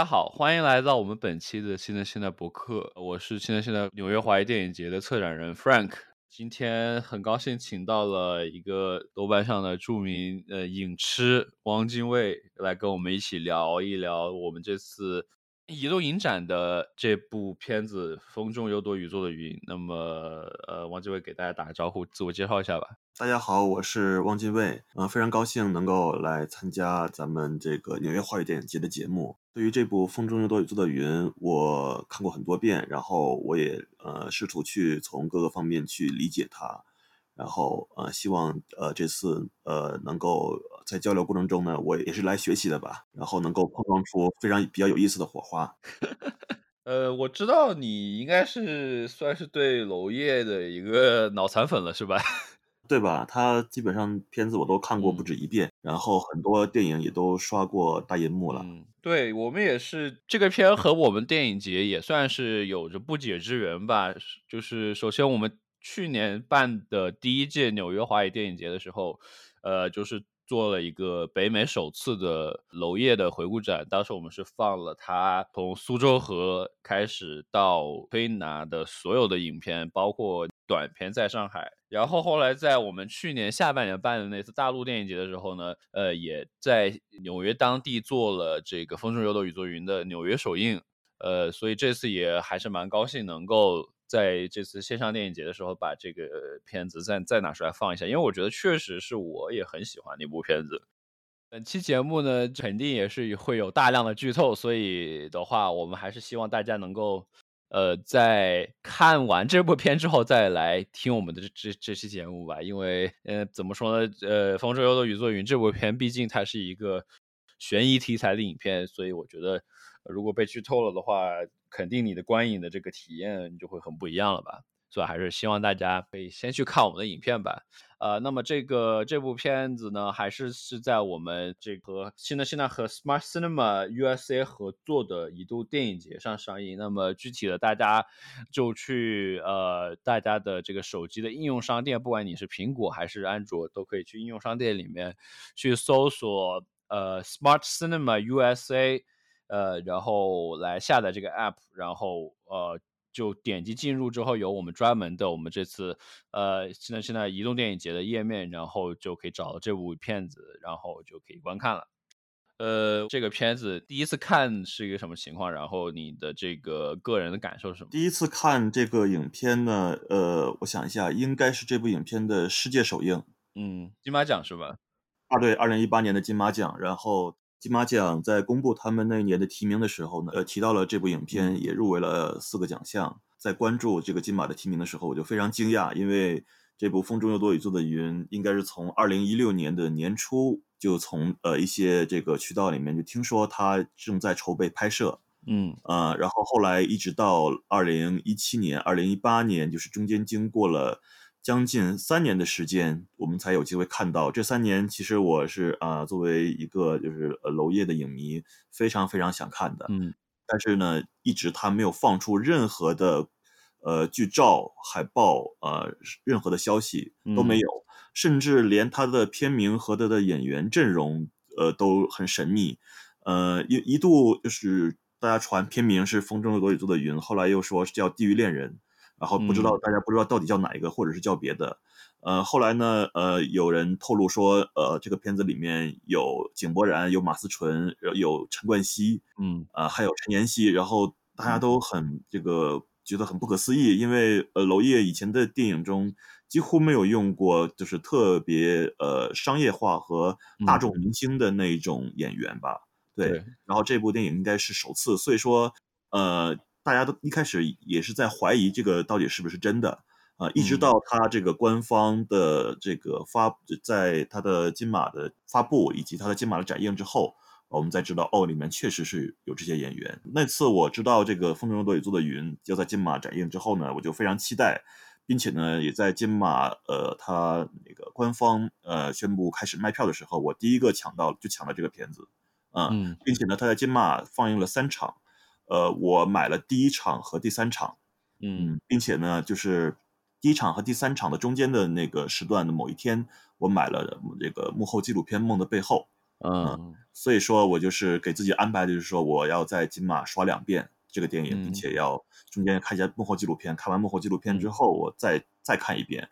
大家好，欢迎来到我们本期的新的现代博客。我是新的现在纽约华谊电影节的策展人 Frank。今天很高兴请到了一个豆瓣上的著名呃影痴汪精卫来跟我们一起聊一聊我们这次移动影展的这部片子《风中有朵雨做的云》。那么呃，汪精卫给大家打个招呼，自我介绍一下吧。大家好，我是汪精卫，呃，非常高兴能够来参加咱们这个纽约华语电影节的节目。对于这部《风中有朵雨做的云》，我看过很多遍，然后我也呃试图去从各个方面去理解它，然后呃希望呃这次呃能够在交流过程中呢，我也是来学习的吧，然后能够碰撞出非常比较有意思的火花。呃，我知道你应该是算是对娄烨的一个脑残粉了，是吧？对吧？他基本上片子我都看过不止一遍，然后很多电影也都刷过大银幕了。嗯，对我们也是，这个片和我们电影节也算是有着不解之缘吧。就是首先我们去年办的第一届纽约华语电影节的时候，呃，就是做了一个北美首次的娄烨的回顾展。当时我们是放了他从苏州河开始到推拿的所有的影片，包括短片在上海。然后后来在我们去年下半年办的那次大陆电影节的时候呢，呃，也在纽约当地做了这个《风中有朵雨做云》的纽约首映，呃，所以这次也还是蛮高兴能够在这次线上电影节的时候把这个片子再再拿出来放一下，因为我觉得确实是我也很喜欢那部片子。本期节目呢，肯定也是会有大量的剧透，所以的话，我们还是希望大家能够。呃，在看完这部片之后再来听我们的这这期节目吧，因为呃，怎么说呢？呃，《风中有朵雨做云》这部片毕竟它是一个悬疑题材的影片，所以我觉得如果被剧透了的话，肯定你的观影的这个体验就会很不一样了吧。所以还是希望大家可以先去看我们的影片吧。呃，那么这个这部片子呢，还是是在我们这个现在现在和 Smart Cinema USA 合作的一度电影节上上映。那么具体的，大家就去呃大家的这个手机的应用商店，不管你是苹果还是安卓，都可以去应用商店里面去搜索呃 Smart Cinema USA，呃，然后来下载这个 app，然后呃。就点击进入之后，有我们专门的我们这次呃现在现在移动电影节的页面，然后就可以找到这部片子，然后就可以观看了。呃，这个片子第一次看是一个什么情况？然后你的这个个人的感受是什么？第一次看这个影片呢，呃，我想一下，应该是这部影片的世界首映，嗯，金马奖是吧？啊，对，二零一八年的金马奖，然后。金马奖在公布他们那一年的提名的时候呢，呃，提到了这部影片也入围了四个奖项。在关注这个金马的提名的时候，我就非常惊讶，因为这部《风中有朵雨做的云》应该是从二零一六年的年初就从呃一些这个渠道里面就听说它正在筹备拍摄，嗯呃，然后后来一直到二零一七年、二零一八年，就是中间经过了。将近三年的时间，我们才有机会看到。这三年，其实我是啊，作为一个就是呃娄烨的影迷，非常非常想看的。嗯，但是呢，一直他没有放出任何的呃剧照、海报呃任何的消息都没有，甚至连他的片名和他的演员阵容呃都很神秘。呃，一一度就是大家传片名是《风中有朵雨做的云》，后来又说是叫《地狱恋人》。然后不知道大家不知道到底叫哪一个，或者是叫别的。呃，后来呢，呃，有人透露说，呃，这个片子里面有井柏然，有马思纯，有陈冠希，嗯，啊，还有陈妍希。然后大家都很这个觉得很不可思议，因为呃，娄烨以前的电影中几乎没有用过就是特别呃商业化和大众明星的那种演员吧？对。然后这部电影应该是首次，所以说呃。大家都一开始也是在怀疑这个到底是不是真的啊，一直到他这个官方的这个发，在他的金马的发布以及他的金马的展映之后，我们才知道哦，里面确实是有这些演员。那次我知道这个《风中有朵雨做的云》要在金马展映之后呢，我就非常期待，并且呢，也在金马呃他那个官方呃宣布开始卖票的时候，我第一个抢到就抢了这个片子，嗯，并且呢，他在金马放映了三场。呃，我买了第一场和第三场，嗯，并且呢，就是第一场和第三场的中间的那个时段的某一天，我买了这个幕后纪录片《梦的背后》，嗯，所以说我就是给自己安排，就是说我要在金马刷两遍这个电影，并且要中间看一下幕后纪录片，看完幕后纪录片之后，我再再看一遍，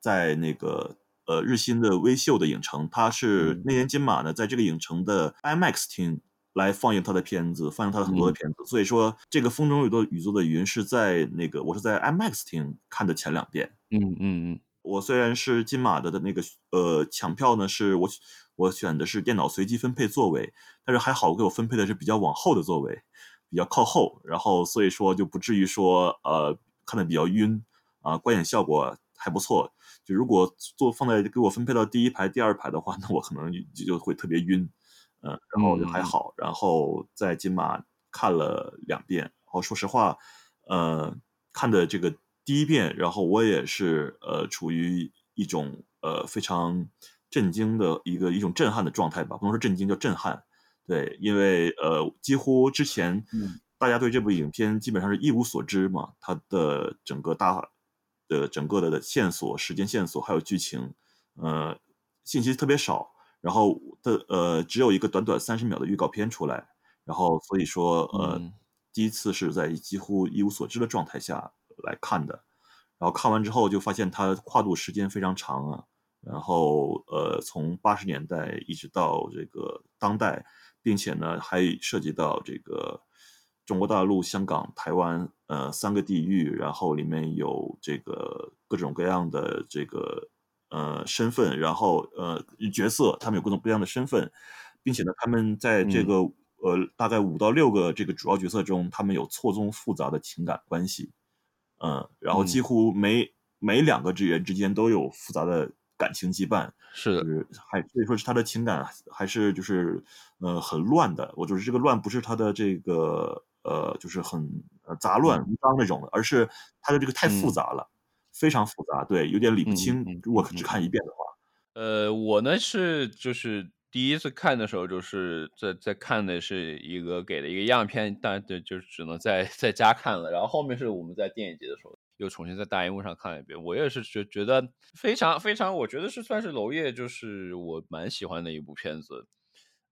在那个呃日新的微秀的影城，它是那年金马呢，在这个影城的 IMAX 厅。来放映他的片子，放映他的很多的片子，所以说这个《风中有朵雨做的云》是在那个我是在 IMAX 厅看的前两遍。嗯嗯嗯，我虽然是金马的的那个呃抢票呢，是我我选的是电脑随机分配座位，但是还好给我分配的是比较往后的座位，比较靠后，然后所以说就不至于说呃看的比较晕啊，观影效果还不错。就如果坐放在给我分配到第一排、第二排的话，那我可能就就会特别晕。嗯，然后就还好，然后在金马看了两遍，然后说实话，呃，看的这个第一遍，然后我也是呃处于一种呃非常震惊的一个一种震撼的状态吧，不能说震惊，叫震撼。对，因为呃几乎之前大家对这部影片基本上是一无所知嘛，它的整个大的整个的线索、时间线索还有剧情，呃，信息特别少。然后的呃，只有一个短短三十秒的预告片出来，然后所以说呃，第一次是在几乎一无所知的状态下来看的，然后看完之后就发现它跨度时间非常长啊，然后呃，从八十年代一直到这个当代，并且呢还涉及到这个中国大陆、香港、台湾呃三个地域，然后里面有这个各种各样的这个。呃，身份，然后呃，角色，他们有各种不一样的身份，并且呢，他们在这个呃，大概五到六个这个主要角色中，他们有错综复杂的情感关系，嗯，然后几乎每每两个职员之间都有复杂的感情羁绊，是的，就是还所以说是他的情感还是就是呃很乱的，我就是这个乱不是他的这个呃就是很杂乱无章那种的，而是他的这个太复杂了。非常复杂，对，有点理不清。如果只看一遍的话，呃，我呢是就是第一次看的时候，就是在在看的是一个给的一个样片，但对，就是只能在在家看了。然后后面是我们在电影节的时候又重新在大荧幕上看了一遍。我也是觉觉得非常非常，我觉得是算是娄烨，就是我蛮喜欢的一部片子。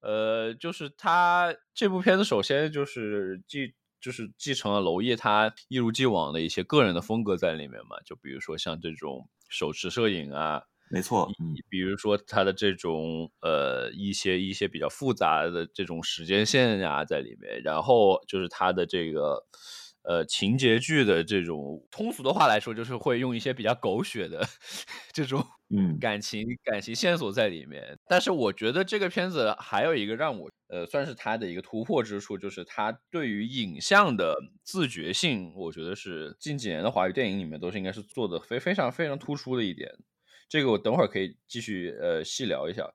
呃，就是他这部片子，首先就是既。就是继承了娄烨他一如既往的一些个人的风格在里面嘛，就比如说像这种手持摄影啊，没错，比如说他的这种呃一些一些比较复杂的这种时间线呀在里面，然后就是他的这个。呃，情节剧的这种通俗的话来说，就是会用一些比较狗血的 这种嗯感情感情线索在里面。但是我觉得这个片子还有一个让我呃算是它的一个突破之处，就是它对于影像的自觉性，我觉得是近几年的华语电影里面都是应该是做的非非常非常突出的一点。这个我等会儿可以继续呃细聊一下。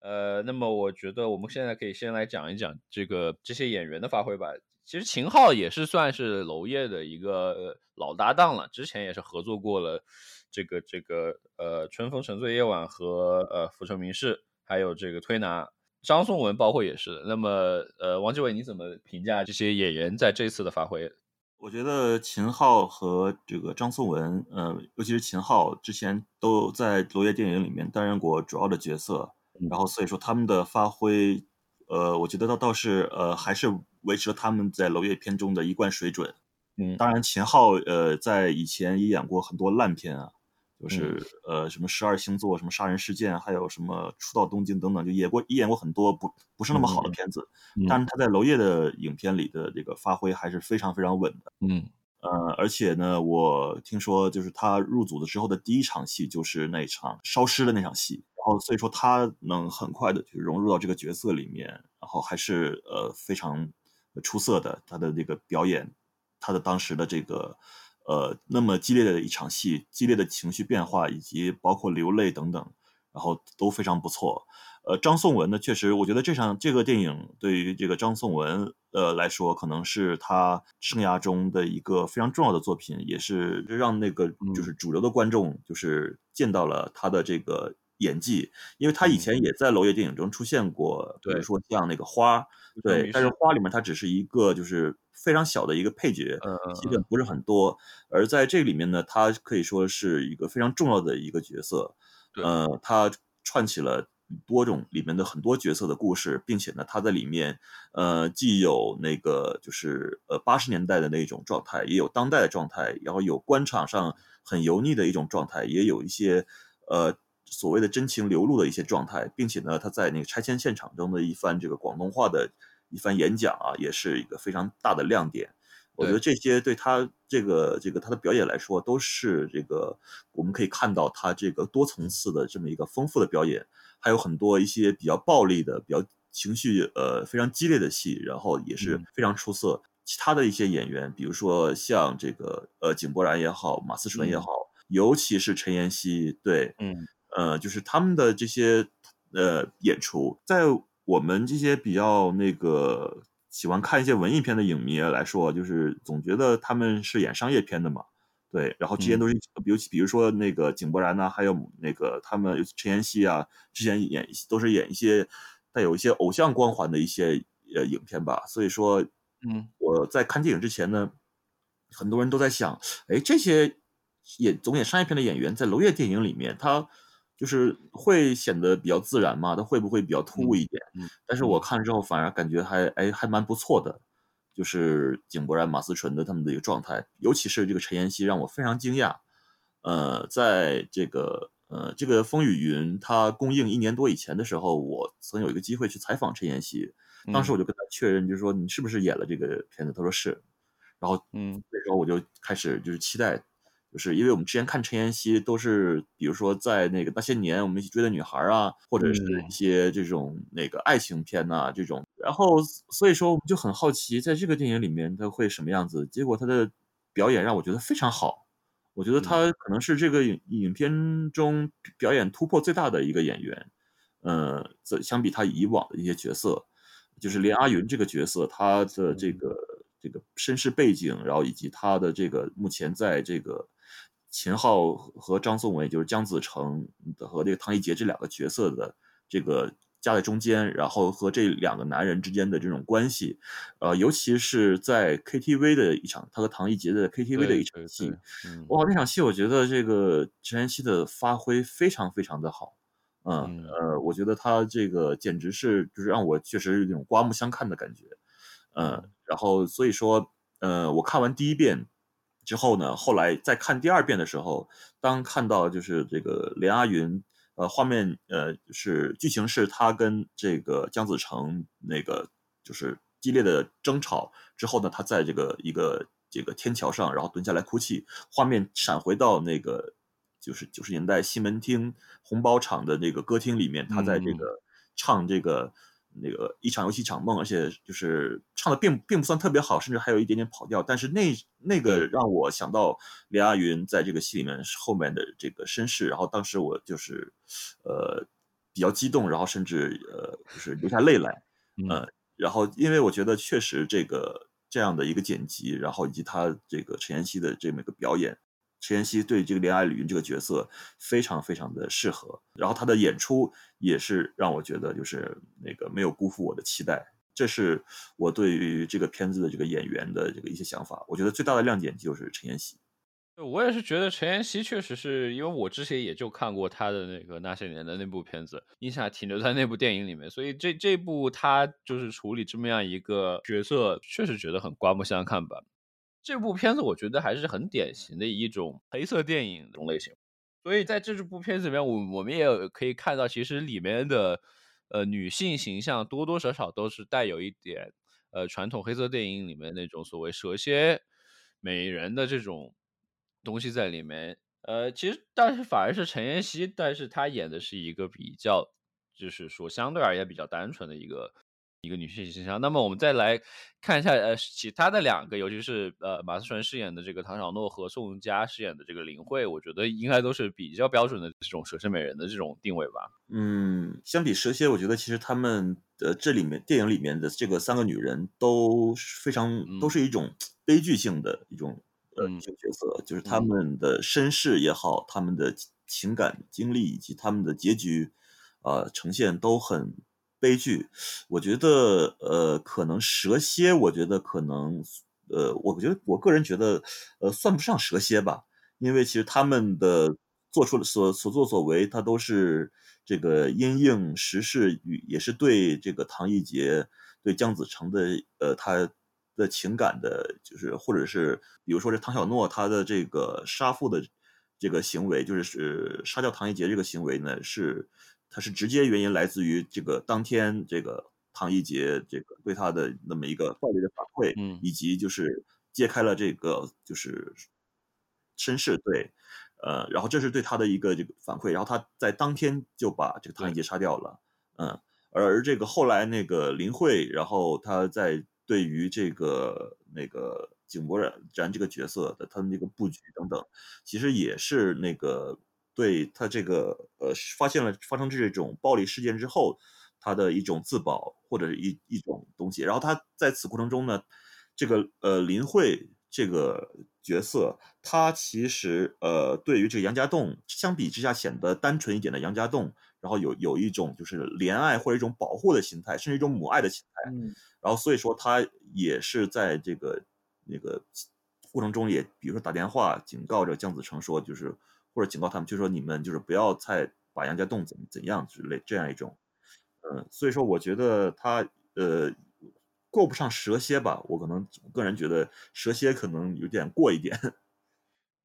呃，那么我觉得我们现在可以先来讲一讲这个这些演员的发挥吧。其实秦昊也是算是娄烨的一个老搭档了，之前也是合作过了这个这个呃《春风沉醉夜晚》和呃《浮城明事》，还有这个推拿张颂文，包括也是。那么呃，王志伟你怎么评价这些演员在这次的发挥？我觉得秦昊和这个张颂文，呃，尤其是秦昊之前都在娄烨电影里面担任过主要的角色，然后所以说他们的发挥，呃，我觉得倒倒是呃还是。维持了他们在娄烨片中的一贯水准，嗯，当然秦昊呃在以前也演过很多烂片啊，就是呃什么十二星座、什么杀人事件，还有什么初到东京等等，就演过也演过很多不不是那么好的片子，但是他在娄烨的影片里的这个发挥还是非常非常稳的，嗯，呃，而且呢，我听说就是他入组的时候的第一场戏就是那场烧尸的那场戏。然后所以说他能很快的就融入到这个角色里面，然后还是呃非常。出色的，他的这个表演，他的当时的这个，呃，那么激烈的一场戏，激烈的情绪变化，以及包括流泪等等，然后都非常不错。呃，张颂文呢，确实，我觉得这场这个电影对于这个张颂文呃来说，可能是他生涯中的一个非常重要的作品，也是让那个就是主流的观众就是见到了他的这个演技，因为他以前也在娄烨电影中出现过，比如说像那个花。对，但是花里面它只是一个就是非常小的一个配角，戏份不是很多。而在这里面呢，他可以说是一个非常重要的一个角色。呃，他串起了多种里面的很多角色的故事，并且呢，他在里面呃既有那个就是呃八十年代的那种状态，也有当代的状态，然后有官场上很油腻的一种状态，也有一些呃所谓的真情流露的一些状态，并且呢，他在那个拆迁现场中的一番这个广东话的一番演讲啊，也是一个非常大的亮点。我觉得这些对他这个这个他的表演来说，都是这个我们可以看到他这个多层次的这么一个丰富的表演，还有很多一些比较暴力的、比较情绪呃非常激烈的戏，然后也是非常出色。其他的一些演员，比如说像这个呃井柏然也好，马思纯也好，尤其是陈妍希，对，嗯，呃，就是他们的这些呃演出，在我们这些比较那个。喜欢看一些文艺片的影迷来说，就是总觉得他们是演商业片的嘛，对。然后之前都是，尤其比如说那个井柏然呐，还有那个他们陈妍希啊，之前演都是演一些带有一些偶像光环的一些呃影片吧。所以说，嗯，我在看电影之前呢，很多人都在想，哎，这些演总演商业片的演员在娄烨电影里面，他。就是会显得比较自然嘛，它会不会比较突兀一点？嗯，但是我看了之后反而感觉还哎还蛮不错的，就是井柏然、马思纯的他们的一个状态，尤其是这个陈妍希让我非常惊讶。呃，在这个呃这个《风雨云》它公映一年多以前的时候，我曾有一个机会去采访陈妍希，当时我就跟他确认，就是说你是不是演了这个片子？他说是，然后嗯，那时候我就开始就是期待。就是因为我们之前看陈妍希都是，比如说在那个那些年我们一起追的女孩啊，或者是一些这种那个爱情片呐这种，然后所以说我们就很好奇，在这个电影里面他会什么样子。结果他的表演让我觉得非常好，我觉得他可能是这个影影片中表演突破最大的一个演员。呃，这相比他以往的一些角色，就是连阿云这个角色，他的这个这个身世背景，然后以及他的这个目前在这个。秦昊和张颂文，就是姜子成和这个唐一杰这两个角色的这个夹在中间，然后和这两个男人之间的这种关系，呃，尤其是在 KTV 的一场，他和唐一杰的 KTV 的一场戏，哇，那场戏我觉得这个陈妍希的发挥非常非常的好，嗯呃，我觉得他这个简直是就是让我确实有那种刮目相看的感觉，嗯，然后所以说，呃，我看完第一遍。之后呢？后来再看第二遍的时候，当看到就是这个连阿云，呃，画面呃，是剧情是他跟这个姜子成那个就是激烈的争吵之后呢，他在这个一个这个天桥上，然后蹲下来哭泣。画面闪回到那个就是九十年代西门町红包厂的那个歌厅里面，他在这个唱这个。那个一场游戏一场梦，而且就是唱的并并不算特别好，甚至还有一点点跑调。但是那那个让我想到连阿云在这个戏里面后面的这个身世，然后当时我就是呃比较激动，然后甚至呃就是流下泪来，嗯，然后因为我觉得确实这个这样的一个剪辑，然后以及他这个陈妍希的这么一个表演。陈妍希对这个恋爱旅人这个角色非常非常的适合，然后她的演出也是让我觉得就是那个没有辜负我的期待，这是我对于这个片子的这个演员的这个一些想法。我觉得最大的亮点就是陈妍希。我也是觉得陈妍希确实是因为我之前也就看过她的那个那些年的那部片子，印象停留在那部电影里面，所以这这部她就是处理这么样一个角色，确实觉得很刮目相看吧。这部片子我觉得还是很典型的一种黑色电影这种类型，所以在这部片子里面，我我们也可以看到，其实里面的呃女性形象多多少少都是带有一点呃传统黑色电影里面那种所谓蛇蝎美人的这种东西在里面。呃，其实但是反而是陈妍希，但是她演的是一个比较，就是说相对而言比较单纯的一个。一个女性形象。那么我们再来看一下，呃，其他的两个，尤其是呃马思纯饰演的这个唐小诺和宋佳饰演的这个林慧，我觉得应该都是比较标准的这种蛇蝎美人的这种定位吧。嗯，相比蛇蝎，我觉得其实他们的这里面电影里面的这个三个女人都非常都是一种悲剧性的一种呃角色，就是他们的身世也好，他们的情感经历以及他们的结局，呃，呈现都很。悲剧，我觉得，呃，可能蛇蝎，我觉得可能，呃，我觉得我个人觉得，呃，算不上蛇蝎吧，因为其实他们的做出的所所作所为，他都是这个因应时事与也是对这个唐奕杰对姜子成的呃他的情感的，就是或者是比如说这唐小诺他的这个杀父的这个行为，就是是杀掉唐奕杰这个行为呢，是他是直接原因来自于这个当天这个唐一杰这个对他的那么一个暴力的反馈，嗯，以及就是揭开了这个就是身世对。呃，然后这是对他的一个这个反馈，然后他在当天就把这个唐一杰杀掉了，嗯，而这个后来那个林慧，然后他在对于这个那个井柏然然这个角色的他的那个布局等等，其实也是那个对他这个呃发现了发生这种暴力事件之后，他的一种自保或者是一一种东西，然后他在此过程中呢，这个呃林慧这个。角色他其实呃，对于这个杨家栋相比之下显得单纯一点的杨家栋，然后有有一种就是怜爱或者一种保护的心态，甚至一种母爱的心态。嗯，然后所以说他也是在这个那个过程中也，比如说打电话警告着江子成说，就是或者警告他们，就说你们就是不要再把杨家栋怎怎样之类这样一种。嗯，所以说我觉得他呃。过不上蛇蝎吧？我可能个人觉得蛇蝎可能有点过一点。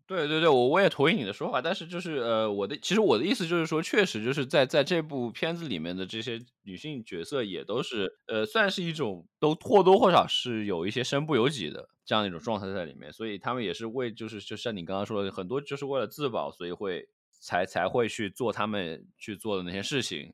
对对对，我我也同意你的说法，但是就是呃，我的其实我的意思就是说，确实就是在在这部片子里面的这些女性角色也都是呃，算是一种都或多或少是有一些身不由己的这样一种状态在里面，所以他们也是为就是就像你刚刚说的，很多就是为了自保，所以会才才会去做他们去做的那些事情。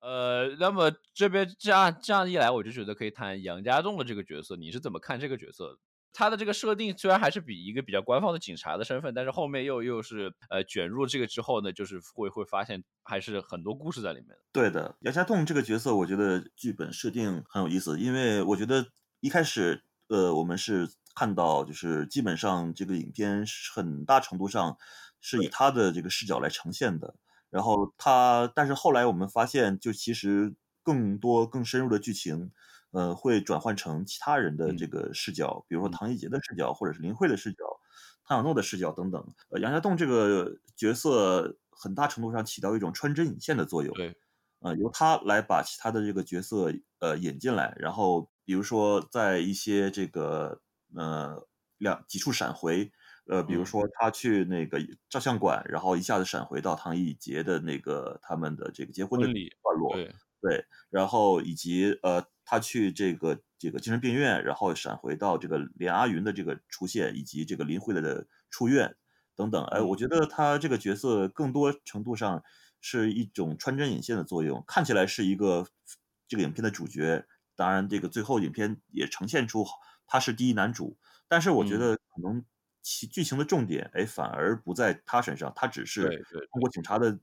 呃，那么这边这样这样一来，我就觉得可以谈杨家栋的这个角色，你是怎么看这个角色的？他的这个设定虽然还是比一个比较官方的警察的身份，但是后面又又是呃卷入这个之后呢，就是会会发现还是很多故事在里面。对的，杨家栋这个角色，我觉得剧本设定很有意思，因为我觉得一开始呃我们是看到就是基本上这个影片很大程度上是以他的这个视角来呈现的。然后他，但是后来我们发现，就其实更多更深入的剧情，呃，会转换成其他人的这个视角，比如说唐一杰的视角，或者是林慧的视角，汤小诺的视角等等。呃，杨家栋这个角色很大程度上起到一种穿针引线的作用，对，呃，由他来把其他的这个角色呃引进来，然后比如说在一些这个呃两几处闪回。呃，比如说他去那个照相馆，然后一下子闪回到唐艺杰的那个他们的这个结婚的段落，对对，然后以及呃，他去这个这个精神病院，然后闪回到这个连阿云的这个出现，以及这个林慧的的出院等等。哎，我觉得他这个角色更多程度上是一种穿针引线的作用，看起来是一个这个影片的主角，当然这个最后影片也呈现出他是第一男主，但是我觉得可能。其剧情的重点，哎，反而不在他身上，他只是通过警察的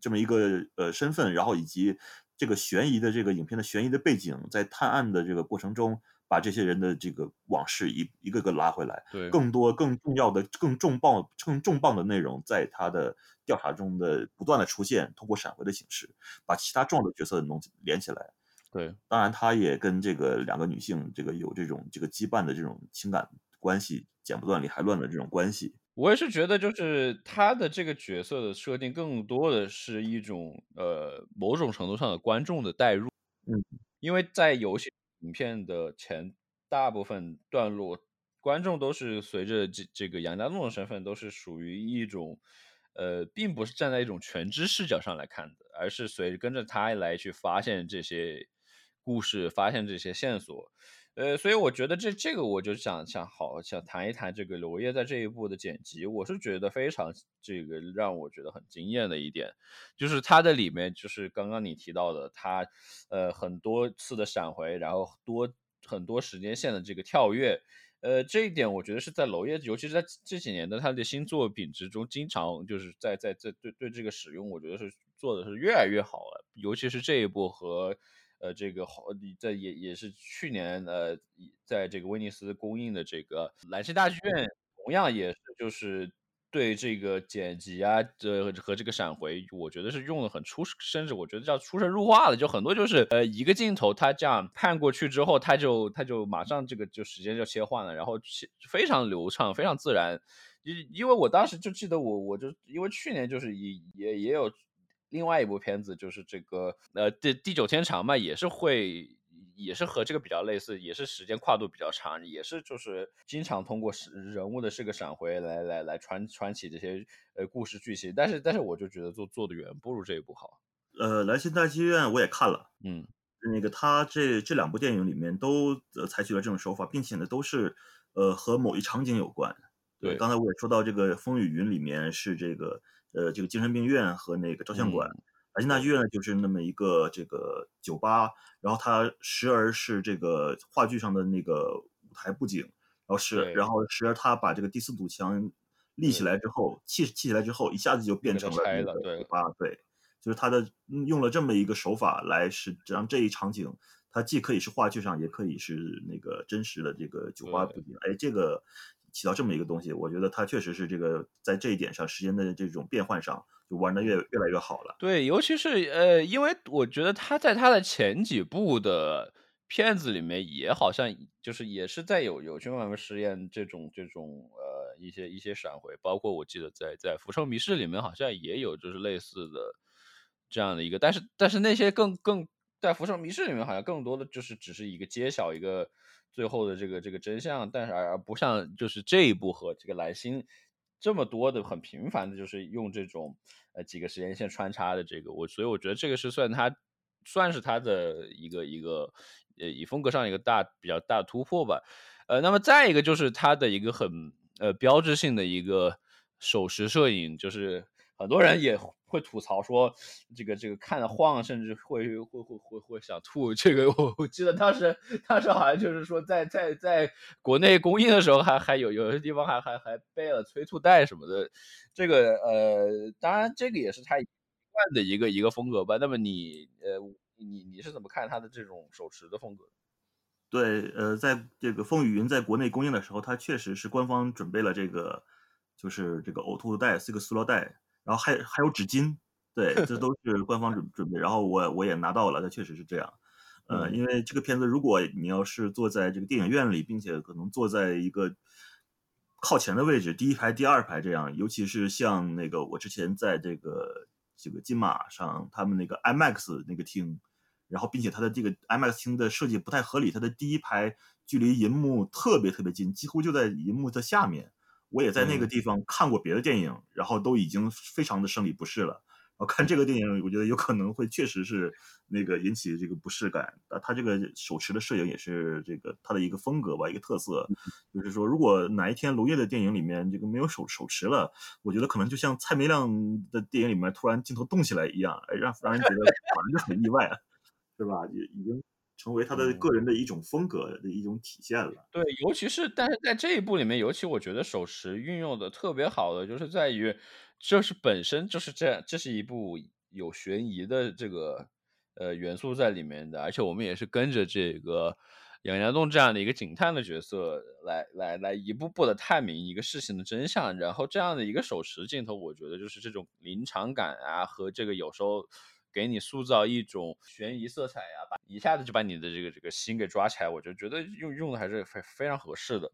这么一个呃身份，然后以及这个悬疑的这个影片的悬疑的背景，在探案的这个过程中，把这些人的这个往事一一个个拉回来。对，更多更重要的、更重磅、更重磅的内容，在他的调查中的不断的出现，通过闪回的形式，把其他重要的角色弄连起来。对，当然他也跟这个两个女性这个有这种这个羁绊的这种情感关系。剪不断理还乱的这种关系，我也是觉得，就是他的这个角色的设定，更多的是一种呃某种程度上的观众的代入。嗯，因为在游戏影片的前大部分段落，观众都是随着这这个杨家栋的身份，都是属于一种呃，并不是站在一种全知视角上来看的，而是随着跟着他来去发现这些故事，发现这些线索。呃，所以我觉得这这个我就想想好想谈一谈这个娄烨在这一部的剪辑，我是觉得非常这个让我觉得很惊艳的一点，就是它的里面就是刚刚你提到的，它呃很多次的闪回，然后多很多时间线的这个跳跃，呃这一点我觉得是在娄烨，尤其是在这几年的他的新作品之中，经常就是在在在对对这个使用，我觉得是做的是越来越好了，尤其是这一部和。呃，这个好，这也也是去年呃，在这个威尼斯公映的这个蓝星大剧院，同样也是就是对这个剪辑啊，这和这个闪回，我觉得是用的很出，甚至我觉得叫出神入化的，就很多就是呃一个镜头，它这样看过去之后，它就它就马上这个就时间就切换了，然后非常流畅，非常自然。因因为我当时就记得我我就因为去年就是也也也有另外一部片子，就是这个呃第地久天长嘛，也是会也是和这个比较类似，也是时间跨度比较长，也是就是经常通过人物的这个闪回来来来传传起这些呃故事剧情，但是但是我就觉得做做的远不如这一部好。呃，来信大剧院我也看了，嗯。那个他这这两部电影里面都呃采取了这种手法，并且呢都是呃和某一场景有关。对，刚才我也说到这个《风雨云》里面是这个呃这个精神病院和那个照相馆，来信大剧院呢就是那么一个这个酒吧，然后它时而是这个话剧上的那个舞台布景，然后是然后时而他把这个第四堵墙立起来之后砌砌起来之后，一下子就变成了那个酒。吧，对。就是他的用了这么一个手法来使让这一场景，它既可以是话剧上，也可以是那个真实的这个酒吧布景。哎，这个起到这么一个东西，我觉得他确实是这个在这一点上时间的这种变换上就玩的越越来越好了。对，尤其是呃，因为我觉得他在他的前几部的片子里面也好像就是也是在有有去慢慢实验这种这种呃一些一些闪回，包括我记得在在《浮生迷事》里面好像也有就是类似的。这样的一个，但是但是那些更更在《浮生迷事》里面，好像更多的就是只是一个揭晓一个最后的这个这个真相，但是而不像就是这一部和这个来星这么多的很频繁的，就是用这种呃几个时间线穿插的这个，我所以我觉得这个是算他算是他的一个一个呃以风格上一个大比较大突破吧，呃，那么再一个就是他的一个很呃标志性的一个手持摄影，就是很多人也。会吐槽说这个这个看的晃，甚至会会会会会想吐。这个我我记得当时当时好像就是说在在在国内公映的时候，还还有有些地方还还还背了催吐袋什么的。这个呃，当然这个也是他一贯的一个一个风格吧。那么你呃你你是怎么看他的这种手持的风格？对，呃，在这个《风雨云》在国内公映的时候，它确实是官方准备了这个，就是这个呕吐袋是个塑料袋。然后还还有纸巾，对，这 都是官方准准备。然后我我也拿到了，它确实是这样。呃，因为这个片子，如果你要是坐在这个电影院里，并且可能坐在一个靠前的位置，第一排、第二排这样，尤其是像那个我之前在这个这个金马上，他们那个 IMAX 那个厅，然后并且它的这个 IMAX 厅的设计不太合理，它的第一排距离银幕特别特别近，几乎就在银幕的下面。我也在那个地方看过别的电影，然后都已经非常的生理不适了。然后看这个电影，我觉得有可能会确实是那个引起这个不适感。啊，他这个手持的摄影也是这个他的一个风格吧，一个特色。就是说，如果哪一天娄烨的电影里面这个没有手手持了，我觉得可能就像蔡明亮的电影里面突然镜头动起来一样，哎，让让人觉得 反正就很意外，是吧？也已经。成为他的个人的一种风格的一种体现了。对，尤其是但是在这一部里面，尤其我觉得手持运用的特别好的，就是在于，就是本身就是这样，这是一部有悬疑的这个呃元素在里面的，而且我们也是跟着这个杨家栋这样的一个警探的角色来来来一步步的探明一个事情的真相，然后这样的一个手持镜头，我觉得就是这种临场感啊和这个有时候。给你塑造一种悬疑色彩呀，把一下子就把你的这个这个心给抓起来，我就觉得用用的还是非非常合适的。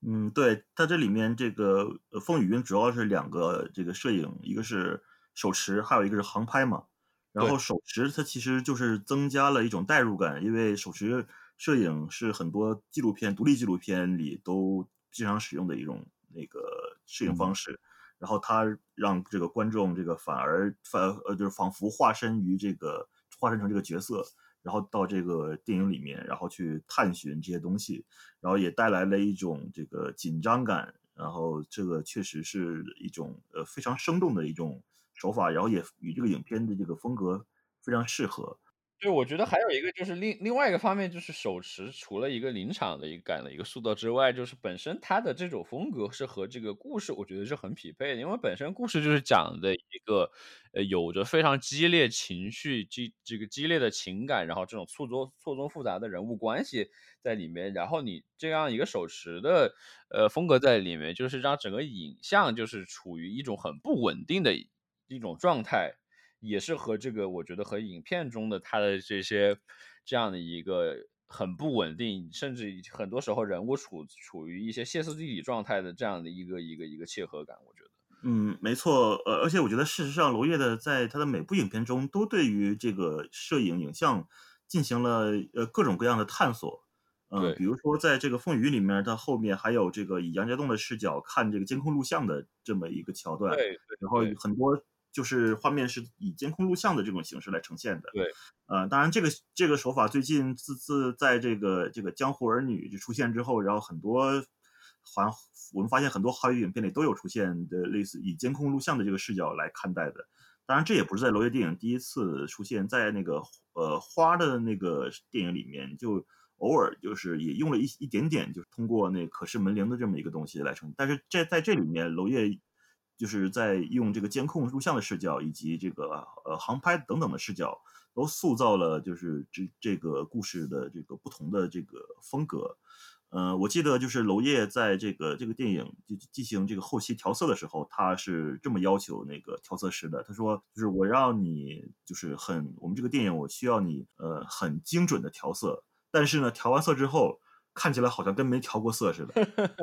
嗯，对，它这里面这个风雨云主要是两个这个摄影，一个是手持，还有一个是航拍嘛。然后手持它其实就是增加了一种代入感，因为手持摄影是很多纪录片、独立纪录片里都经常使用的一种那个摄影方式。然后他让这个观众这个反而反呃就是仿佛化身于这个化身成这个角色，然后到这个电影里面，然后去探寻这些东西，然后也带来了一种这个紧张感，然后这个确实是一种呃非常生动的一种手法，然后也与这个影片的这个风格非常适合。对，我觉得还有一个就是另另外一个方面，就是手持除了一个临场的一个感的一个塑造之外，就是本身它的这种风格是和这个故事，我觉得是很匹配的。因为本身故事就是讲的一个，呃，有着非常激烈情绪、激这个激烈的情感，然后这种错综错综复杂的人物关系在里面，然后你这样一个手持的，呃，风格在里面，就是让整个影像就是处于一种很不稳定的一种状态。也是和这个，我觉得和影片中的他的这些这样的一个很不稳定，甚至很多时候人物处处于一些歇斯底里状态的这样的一个一个一个切合感，我觉得。嗯，没错，呃，而且我觉得事实上，娄烨的在他的每部影片中都对于这个摄影影像进行了呃各种各样的探索。嗯，比如说在这个《风雨》里面，它后面还有这个以杨家栋的视角看这个监控录像的这么一个桥段，对，然后很多就是画面是以监控录像的这种形式来呈现的，对，呃，当然这个这个手法最近自自在这个这个《江湖儿女》就出现之后，然后很多好像我们发现很多华语影片里都有出现的类似以监控录像的这个视角来看待的，当然这也不是在娄烨电影第一次出现，在那个呃花的那个电影里面就。偶尔就是也用了一一点点，就是通过那可视门铃的这么一个东西来呈现。但是这在这里面，娄烨就是在用这个监控录像的视角，以及这个呃航拍等等的视角，都塑造了就是这这个故事的这个不同的这个风格。呃，我记得就是娄烨在这个这个电影进进行这个后期调色的时候，他是这么要求那个调色师的，他说就是我让你就是很我们这个电影我需要你呃很精准的调色。但是呢，调完色之后看起来好像跟没调过色似的。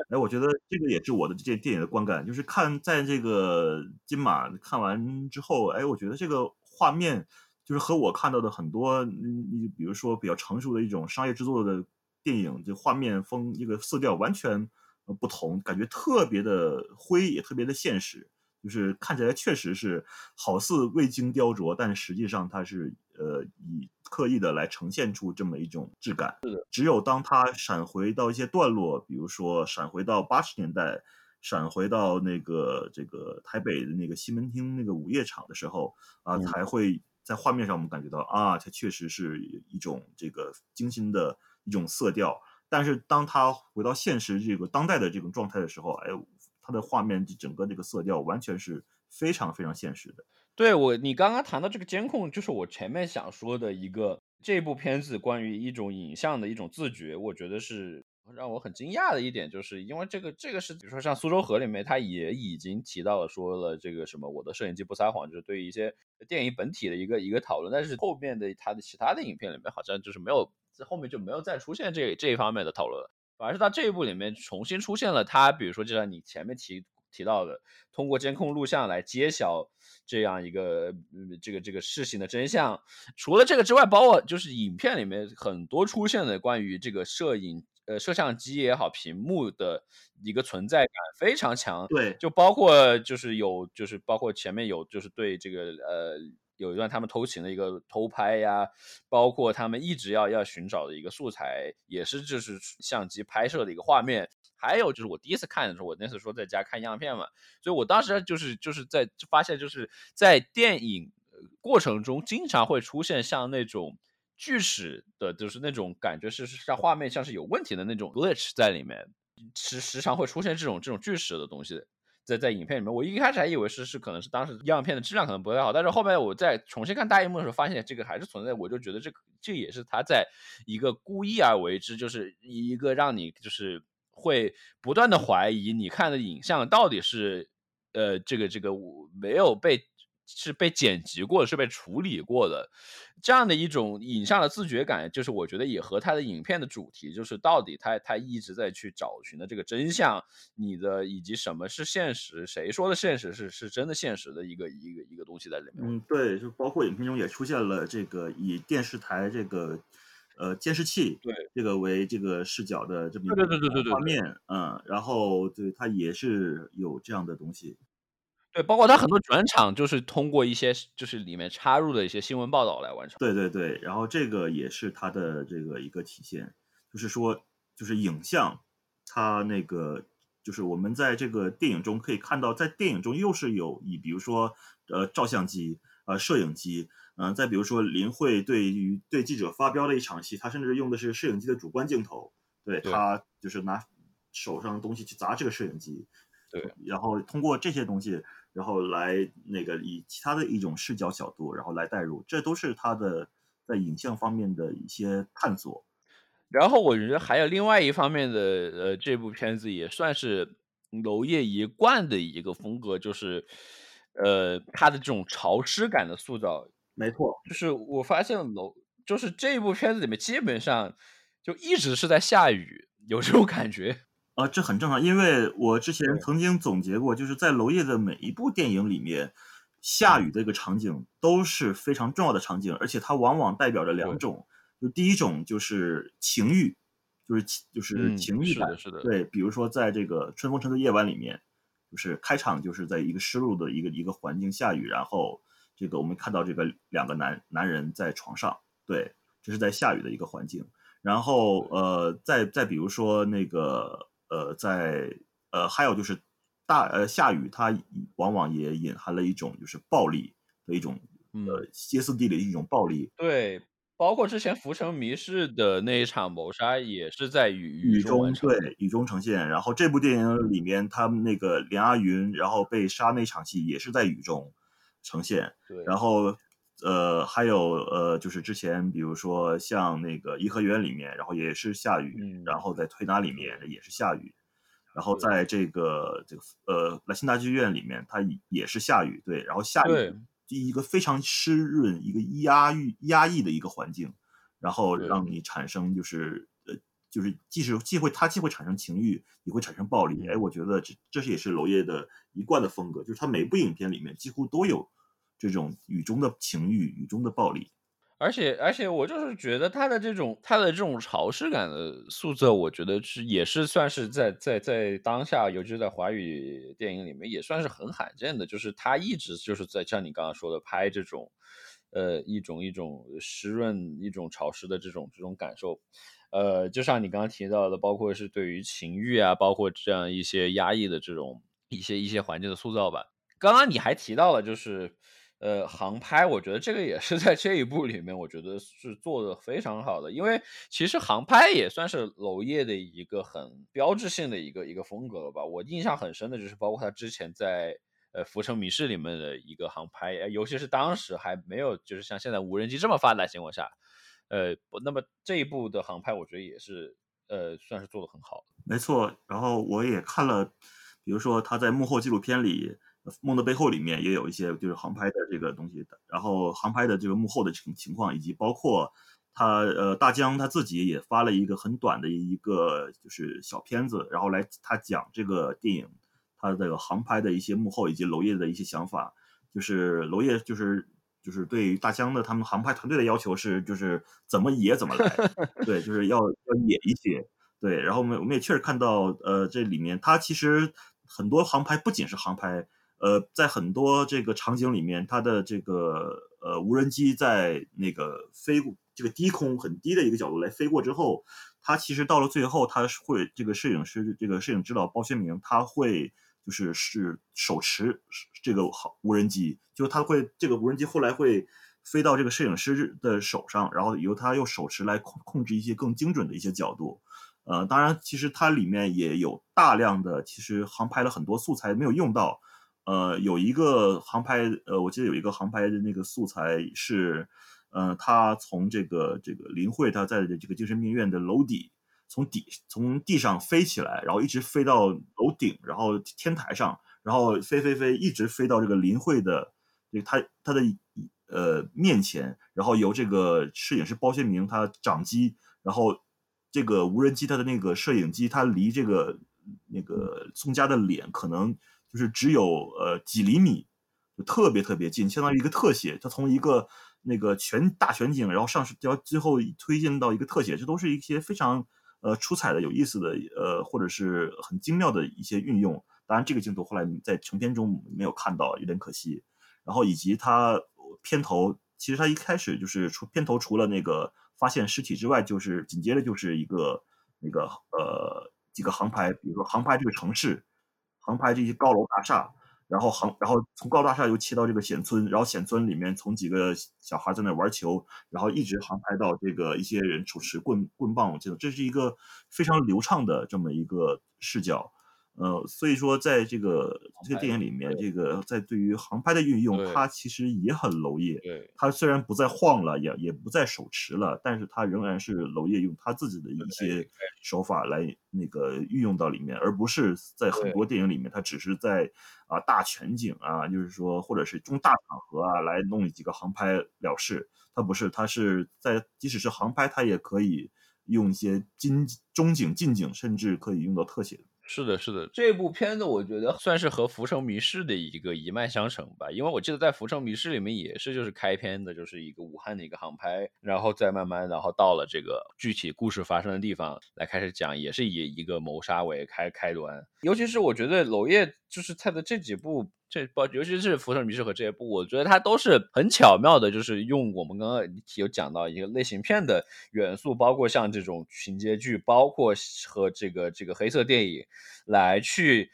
哎，我觉得这个也是我的这电影的观感，就是看在这个金马看完之后，哎，我觉得这个画面就是和我看到的很多，你比如说比较成熟的一种商业制作的电影，就画面风这个色调完全不同，感觉特别的灰，也特别的现实。就是看起来确实是好似未经雕琢，但实际上它是呃以刻意的来呈现出这么一种质感。是的，只有当它闪回到一些段落，比如说闪回到八十年代，闪回到那个这个台北的那个西门町那个午夜场的时候啊，才会在画面上我们感觉到啊，它确实是一种这个精心的一种色调。但是当它回到现实这个当代的这种状态的时候，哎。它的画面整个这个色调完全是非常非常现实的。对我，你刚刚谈到这个监控，就是我前面想说的一个这部片子关于一种影像的一种自觉，我觉得是让我很惊讶的一点，就是因为这个这个是，比如说像苏州河里面，他也已经提到了说了这个什么我的摄影机不撒谎，就是对于一些电影本体的一个一个讨论，但是后面的他的其他的影片里面好像就是没有，在后面就没有再出现这这一方面的讨论了。反而是到这一步里面重新出现了他，比如说就像你前面提提到的，通过监控录像来揭晓这样一个这个这个事情的真相。除了这个之外，包括就是影片里面很多出现的关于这个摄影呃摄像机也好，屏幕的一个存在感非常强。对，就包括就是有就是包括前面有就是对这个呃。有一段他们偷情的一个偷拍呀，包括他们一直要要寻找的一个素材，也是就是相机拍摄的一个画面。还有就是我第一次看的时候，我那次说在家看样片嘛，所以我当时就是就是在发现就是在电影过程中经常会出现像那种锯齿的，就是那种感觉是像画面像是有问题的那种 glitch 在里面，时时常会出现这种这种锯齿的东西。在在影片里面，我一开始还以为是是可能是当时样片的质量可能不太好，但是后面我在重新看大荧幕的时候，发现这个还是存在，我就觉得这这也是他在一个故意而为之，就是一个让你就是会不断的怀疑你看的影像到底是呃这个这个没有被。是被剪辑过，是被处理过的，这样的一种影像的自觉感，就是我觉得也和他的影片的主题，就是到底他他一直在去找寻的这个真相，你的以及什么是现实，谁说的现实是是真的现实的一个一个一个东西在里面。嗯，对，就包括影片中也出现了这个以电视台这个呃监视器对这个为这个视角的这么一个画面，嗯，然后对它也是有这样的东西。对，包括他很多转场，就是通过一些就是里面插入的一些新闻报道来完成。对对对，然后这个也是他的这个一个体现，就是说，就是影像，它那个就是我们在这个电影中可以看到，在电影中又是有以比如说呃照相机、呃摄影机，嗯，再比如说林慧对于对记者发飙的一场戏，他甚至用的是摄影机的主观镜头，对他就是拿手上的东西去砸这个摄影机，对，然后通过这些东西。然后来那个以其他的一种视角角度，然后来带入，这都是他的在影像方面的一些探索。然后我觉得还有另外一方面的，呃，这部片子也算是娄烨一贯的一个风格，就是呃他的这种潮湿感的塑造。没错，就是我发现娄，就是这部片子里面基本上就一直是在下雨，有这种感觉。啊，这很正常，因为我之前曾经总结过，就是在娄烨的每一部电影里面，下雨这个场景都是非常重要的场景，而且它往往代表着两种，就第一种就是情欲，就是就是情欲感，是的，对，比如说在这个春风沉的夜晚里面，就是开场就是在一个湿漉的一个一个环境下雨，然后这个我们看到这个两个男男人在床上，对，这是在下雨的一个环境，然后呃，再再比如说那个。呃，在呃，还有就是大呃下雨，它往往也隐含了一种就是暴力的一种呃歇斯底里的一种暴力。对，包括之前《浮城谜事》的那一场谋杀，也是在雨雨中对雨中呈现。然后这部电影里面，他们那个连阿云然后被杀那场戏也是在雨中呈现。对，然后。呃，还有呃，就是之前比如说像那个颐和园里面，然后也是下雨，然后在推拿里面也是下雨，然后在这个这个呃莱辛大剧院里面，它也是下雨，对，然后下雨一个非常湿润、一个压抑压抑的一个环境，然后让你产生就是呃就是即使既会它既会产生情欲，也会产生暴力。哎，我觉得这这是也是娄烨的一贯的风格，就是他每部影片里面几乎都有。这种雨中的情欲，雨中的暴力，而且而且我就是觉得他的这种他的这种潮湿感的塑造，我觉得是也是算是在在在当下，尤其是在华语电影里面，也算是很罕见的。就是他一直就是在像你刚刚说的拍这种，呃，一种一种湿润、一种潮湿的这种这种感受。呃，就像你刚刚提到的，包括是对于情欲啊，包括这样一些压抑的这种一些一些环境的塑造吧。刚刚你还提到了，就是。呃，航拍，我觉得这个也是在这一部里面，我觉得是做的非常好的。因为其实航拍也算是娄烨的一个很标志性的一个一个风格了吧。我印象很深的就是，包括他之前在呃《浮城谜事》里面的一个航拍，尤其是当时还没有就是像现在无人机这么发达情况下，呃，那么这一部的航拍，我觉得也是呃算是做的很好。没错，然后我也看了，比如说他在幕后纪录片里。梦的背后里面也有一些就是航拍的这个东西的，然后航拍的这个幕后的情情况，以及包括他呃大江他自己也发了一个很短的一个就是小片子，然后来他讲这个电影他这个航拍的一些幕后以及娄烨的一些想法，就是娄烨就是就是对大江的他们航拍团队的要求是就是怎么野怎么来，对，就是要要野一些，对，然后我们我们也确实看到呃这里面他其实很多航拍不仅是航拍。呃，在很多这个场景里面，它的这个呃无人机在那个飞过这个低空很低的一个角度来飞过之后，它其实到了最后，它会这个摄影师这个摄影指导包轩明他会就是是手持这个无人机，就他会这个无人机后来会飞到这个摄影师的手上，然后由他用手持来控控制一些更精准的一些角度。呃，当然，其实它里面也有大量的其实航拍了很多素材没有用到。呃，有一个航拍，呃，我记得有一个航拍的那个素材是，呃，他从这个这个林慧他在这个精神病院的楼底，从底从地上飞起来，然后一直飞到楼顶，然后天台上，然后飞飞飞，一直飞到这个林慧的这他他的呃面前，然后由这个摄影师包先明他掌机，然后这个无人机它的那个摄影机，它离这个那个宋佳的脸可能。就是只有呃几厘米，就特别特别近，相当于一个特写。它从一个那个全大全景，然后上是要最后推进到一个特写，这都是一些非常呃出彩的、有意思的呃或者是很精妙的一些运用。当然，这个镜头后来在成片中没有看到，有点可惜。然后以及它片头，其实它一开始就是除片头除了那个发现尸体之外，就是紧接着就是一个那个呃几个航拍，比如说航拍这个城市。航拍这些高楼大厦，然后航，然后从高楼大厦又切到这个险村，然后险村里面从几个小孩在那玩球，然后一直航拍到这个一些人手持棍棍棒，我记得这是一个非常流畅的这么一个视角。呃，所以说，在这个这个电影里面，这个在对于航拍的运用，它其实也很娄烨。对，它虽然不再晃了，也也不再手持了，但是它仍然是娄烨用他自己的一些手法来那个运用到里面，而不是在很多电影里面，它只是在啊大全景啊，就是说或者是中大场合啊来弄几个航拍了事。它不是，它是在即使是航拍，它也可以用一些近中景、近景，甚至可以用到特写。是的，是的，这部片子我觉得算是和《浮城谜事》的一个一脉相承吧，因为我记得在《浮城谜事》里面也是就是开篇的就是一个武汉的一个航拍，然后再慢慢然后到了这个具体故事发生的地方来开始讲，也是以一个谋杀为开开端。尤其是我觉得娄烨就是他的这几部。这包，尤其是《浮生迷事》和这一部，我觉得它都是很巧妙的，就是用我们刚刚有讲到一个类型片的元素，包括像这种情节剧，包括和这个这个黑色电影来去。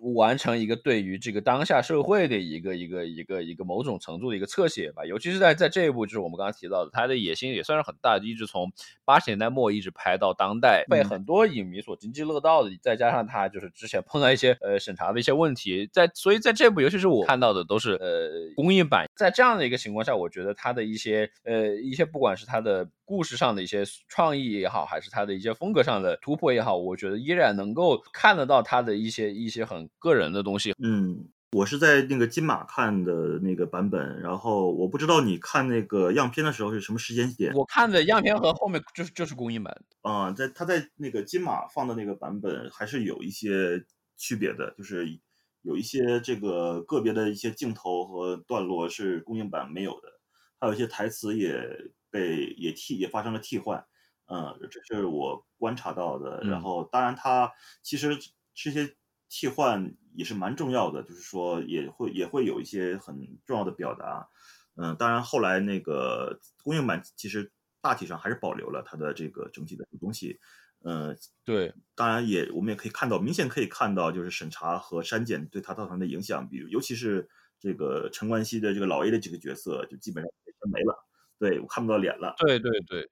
完成一个对于这个当下社会的一个一个一个一个某种程度的一个侧写吧，尤其是在在这一部，就是我们刚刚提到的，他的野心也算是很大，一直从八十年代末一直拍到当代，被很多影迷所津津乐道的。再加上他就是之前碰到一些呃审查的一些问题，在所以在这部，尤其是我看到的都是呃公映版，在这样的一个情况下，我觉得他的一些呃一些不管是他的故事上的一些创意也好，还是他的一些风格上的突破也好，我觉得依然能够看得到他的一些一些很。个人的东西，嗯，我是在那个金马看的那个版本，然后我不知道你看那个样片的时候是什么时间点。我看的样片和后面就是就是公映版啊，在他在那个金马放的那个版本还是有一些区别的，就是有一些这个个别的一些镜头和段落是公映版没有的，还有一些台词也被也替也发生了替换，嗯，这是我观察到的。然后当然他其实这些。替换也是蛮重要的，就是说也会也会有一些很重要的表达，嗯，当然后来那个公映版其实大体上还是保留了它的这个整体的东西，嗯，对，当然也我们也可以看到，明显可以看到就是审查和删减对它造成的影响，比如尤其是这个陈冠希的这个老 A 的几个角色就基本上没了，对我看不到脸了，对对对。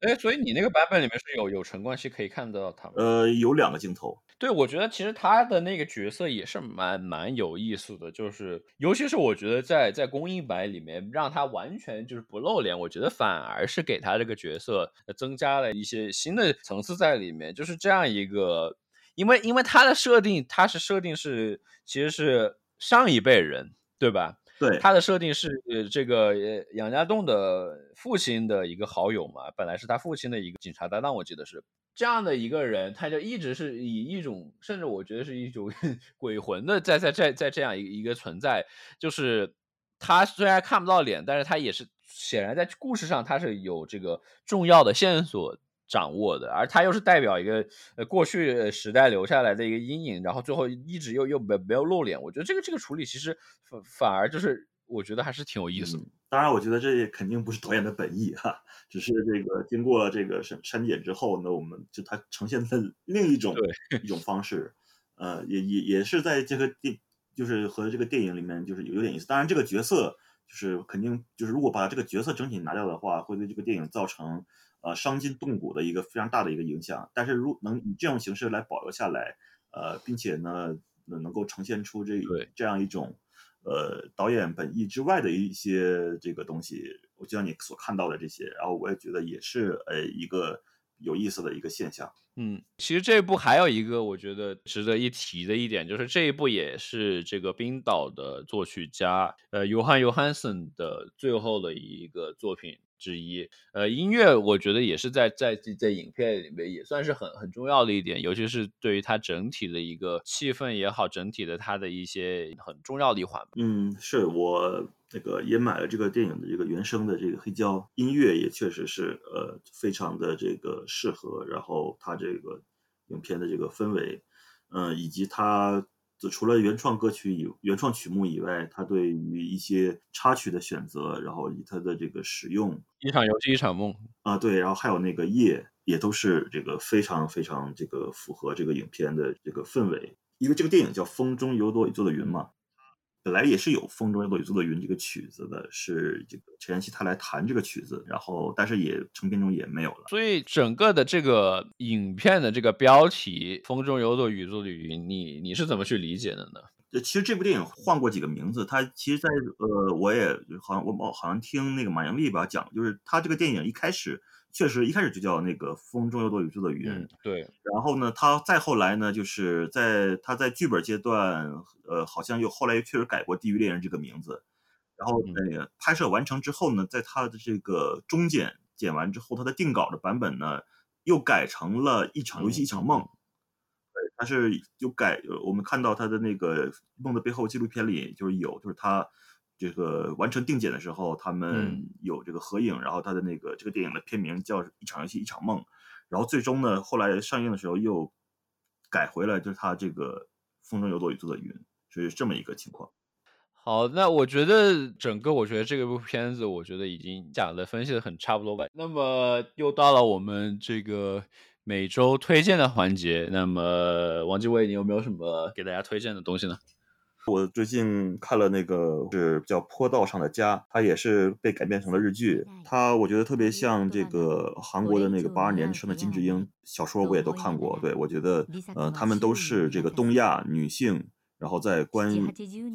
哎，所以你那个版本里面是有有陈冠希可以看得到他吗？呃，有两个镜头。对，我觉得其实他的那个角色也是蛮蛮有意思的，就是尤其是我觉得在在公映版里面让他完全就是不露脸，我觉得反而是给他这个角色增加了一些新的层次在里面。就是这样一个，因为因为他的设定，他是设定是其实是上一辈人，对吧？对，他的设定是这个杨家栋的父亲的一个好友嘛，本来是他父亲的一个警察搭档，我记得是这样的一个人，他就一直是以一种，甚至我觉得是一种 鬼魂的在在在在这样一一个存在，就是他虽然看不到脸，但是他也是显然在故事上他是有这个重要的线索。掌握的，而他又是代表一个呃过去时代留下来的一个阴影，然后最后一直又又没没有露脸，我觉得这个这个处理其实反反而就是我觉得还是挺有意思的。当然，我觉得这也肯定不是导演的本意哈，只是这个经过了这个删删减之后呢，我们就它呈现的另一种一种方式，呃，也也也是在这个电就是和这个电影里面就是有有点意思。当然，这个角色就是肯定就是如果把这个角色整体拿掉的话，会对这个电影造成。呃，伤筋动骨的一个非常大的一个影响，但是如能以这种形式来保留下来，呃，并且呢，能够呈现出这这样一种，呃，导演本意之外的一些这个东西，我就像你所看到的这些，然后我也觉得也是呃一个有意思的一个现象。嗯，其实这一部还有一个我觉得值得一提的一点，就是这一部也是这个冰岛的作曲家呃约翰约翰森的最后的一个作品。之一，呃，音乐我觉得也是在在在影片里面也算是很很重要的一点，尤其是对于它整体的一个气氛也好，整体的它的一些很重要的一环。嗯，是我那个也买了这个电影的这个原声的这个黑胶，音乐也确实是呃非常的这个适合，然后它这个影片的这个氛围，嗯，以及它。除了原创歌曲以原创曲目以外，他对于一些插曲的选择，然后以他的这个使用，一场游戏一场梦啊，对，然后还有那个夜，也都是这个非常非常这个符合这个影片的这个氛围，因为这个电影叫《风中有朵雨做的云》嘛。本来也是有《风中有朵雨做的云》这个曲子的，是这个陈妍希她来弹这个曲子，然后但是也成片中也没有了。所以整个的这个影片的这个标题《风中有朵雨做的云》，你你是怎么去理解的呢？呃，其实这部电影换过几个名字，它其实，在呃，我也好像我好像听那个马英丽吧讲，就是他这个电影一开始。确实，一开始就叫那个“风中有朵雨做的云”。对。然后呢，他再后来呢，就是在他在剧本阶段，呃，好像又后来又确实改过《地狱猎人》这个名字。然后那个拍摄完成之后呢，在他的这个中剪剪完之后，他的定稿的版本呢，又改成了一场游戏一场梦。对，他是有改，我们看到他的那个《梦的背后》纪录片里就是有，就是他这个完成定检的时候，他们有这个合影，然后他的那个这个电影的片名叫《一场游戏一场梦》，然后最终呢，后来上映的时候又改回来，就是他这个《风中有朵雨做的云》，是这么一个情况。好，那我觉得整个，我觉得这个部片子，我觉得已经讲的分析的很差不多吧。那么又到了我们这个每周推荐的环节。那么王继伟，你有没有什么给大家推荐的东西呢？我最近看了那个是叫《坡道上的家》，它也是被改编成了日剧。它我觉得特别像这个韩国的那个八二年生的金智英小说，我也都看过。对我觉得，呃，他们都是这个东亚女性。然后在关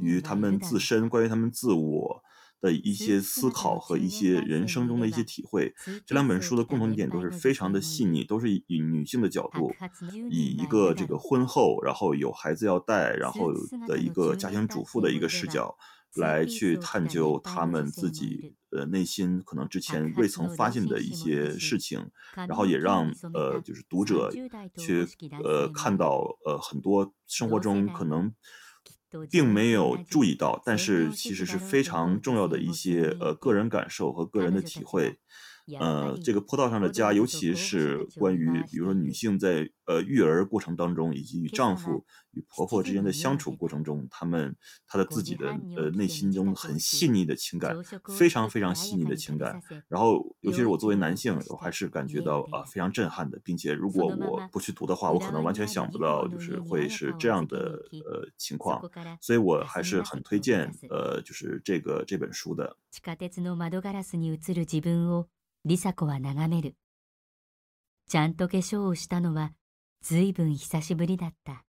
于他们自身、关于他们自我的一些思考和一些人生中的一些体会，这两本书的共同点都是非常的细腻，都是以女性的角度，以一个这个婚后，然后有孩子要带，然后的一个家庭主妇的一个视角。来去探究他们自己呃内心可能之前未曾发现的一些事情，然后也让呃就是读者去呃看到呃很多生活中可能并没有注意到，但是其实是非常重要的一些呃个人感受和个人的体会。呃，这个坡道上的家，尤其是关于，比如说女性在呃育儿过程当中，以及与丈夫、与婆婆之间的相处过程中，她们她的自己的呃内心中很细腻的情感，非常非常细腻的情感。然后，尤其是我作为男性，我还是感觉到啊非常震撼的，并且如果我不去读的话，我可能完全想不到就是会是这样的呃情况。所以我还是很推荐呃就是这个这本书的。リサ子は眺める。ちゃんと化粧をしたのはずいぶん久しぶりだった。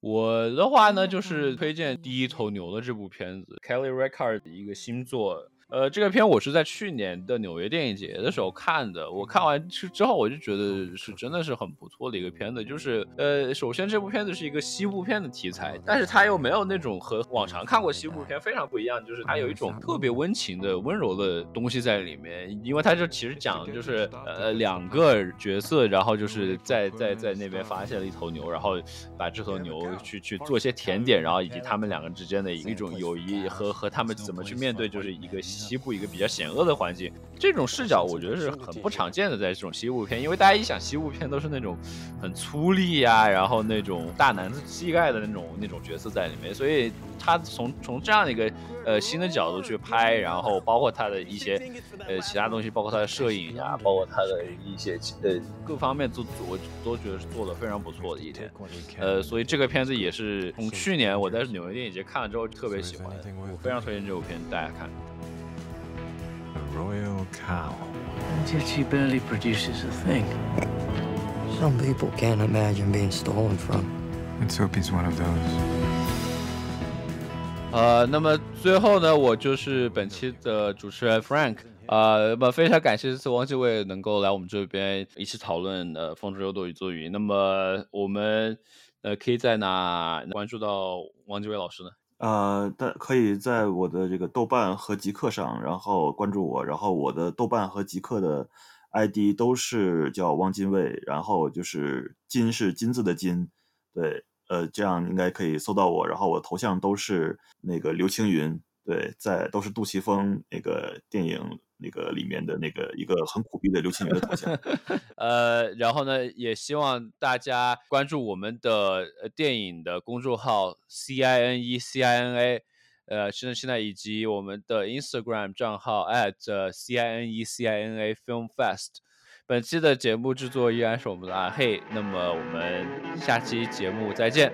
我的话呢，就是推荐《第一头牛》的这部片子，Kelly Reichardt 的一个新作。呃，这个片我是在去年的纽约电影节的时候看的。我看完之之后，我就觉得是真的是很不错的一个片子。就是呃，首先这部片子是一个西部片的题材，但是它又没有那种和往常看过西部片非常不一样，就是它有一种特别温情的温柔的东西在里面。因为它就其实讲就是呃两个角色，然后就是在在在那边发现了一头牛，然后把这头牛去去做一些甜点，然后以及他们两个之间的一种友谊和和他们怎么去面对，就是一个。西部一个比较险恶的环境，这种视角我觉得是很不常见的，在这种西部片，因为大家一想西部片都是那种很粗粝呀，然后那种大男子气概的那种那种角色在里面，所以他从从这样的一个呃新的角度去拍，然后包括他的一些呃其他东西，包括他的摄影呀，包括他的一些呃各方面都我都觉得是做的非常不错的一点，呃，所以这个片子也是从去年我在纽约电影节看了之后特别喜欢，我非常推荐这部片大家看。Royal cow. And yet she barely produces a thing. Some people can't imagine being stolen from. Let's hope he's one of those. 呃，那么最后呢，我就是本期的主持人 Frank。呃，那么非常感谢这次汪继卫能够来我们这边一起讨论呃《风之有朵雨做雨》。那么我们呃可以在哪关注到汪继卫老师呢？呃，但可以在我的这个豆瓣和极客上，然后关注我，然后我的豆瓣和极客的 ID 都是叫汪金卫，然后就是金是金字的金，对，呃，这样应该可以搜到我，然后我头像都是那个刘青云，对，在都是杜琪峰那个电影。那个里面的那个一个很苦逼的刘青云的头像，呃，然后呢，也希望大家关注我们的电影的公众号 C I N E C I N A，呃，现在现在以及我们的 Instagram 账号 at C I N E C I N A Film Fest。本期的节目制作依然是我们的阿黑，那么我们下期节目再见。